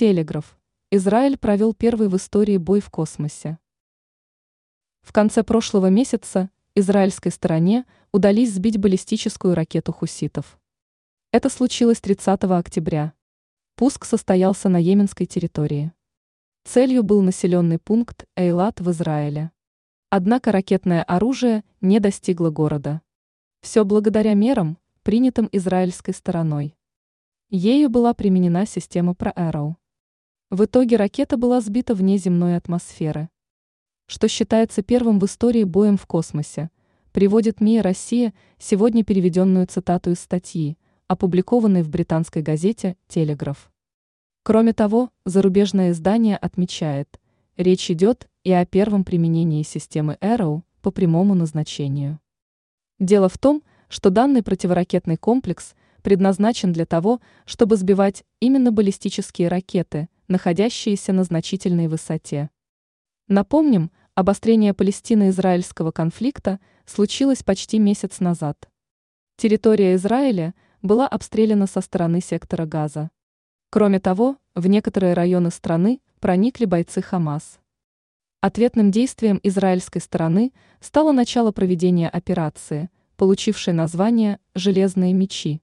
Телеграф. Израиль провел первый в истории бой в космосе. В конце прошлого месяца израильской стороне удались сбить баллистическую ракету хуситов. Это случилось 30 октября. Пуск состоялся на йеменской территории. Целью был населенный пункт Эйлат в Израиле. Однако ракетное оружие не достигло города. Все благодаря мерам, принятым израильской стороной. Ею была применена система ProArrow. В итоге ракета была сбита вне земной атмосферы. Что считается первым в истории боем в космосе, приводит МИА «Россия» сегодня переведенную цитату из статьи, опубликованной в британской газете «Телеграф». Кроме того, зарубежное издание отмечает, речь идет и о первом применении системы Arrow по прямому назначению. Дело в том, что данный противоракетный комплекс предназначен для того, чтобы сбивать именно баллистические ракеты – находящиеся на значительной высоте. Напомним, обострение Палестино-израильского конфликта случилось почти месяц назад. Территория Израиля была обстреляна со стороны сектора Газа. Кроме того, в некоторые районы страны проникли бойцы Хамас. Ответным действием израильской стороны стало начало проведения операции, получившей название «Железные мечи».